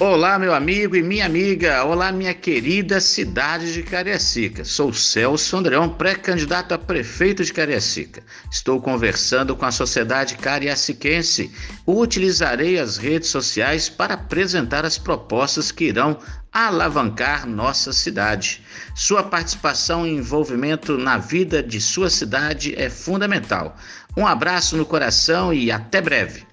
Olá, meu amigo e minha amiga. Olá, minha querida cidade de Cariacica. Sou Celso Andreão, pré-candidato a prefeito de Cariacica. Estou conversando com a sociedade cariaciquense. Utilizarei as redes sociais para apresentar as propostas que irão alavancar nossa cidade. Sua participação e envolvimento na vida de sua cidade é fundamental. Um abraço no coração e até breve.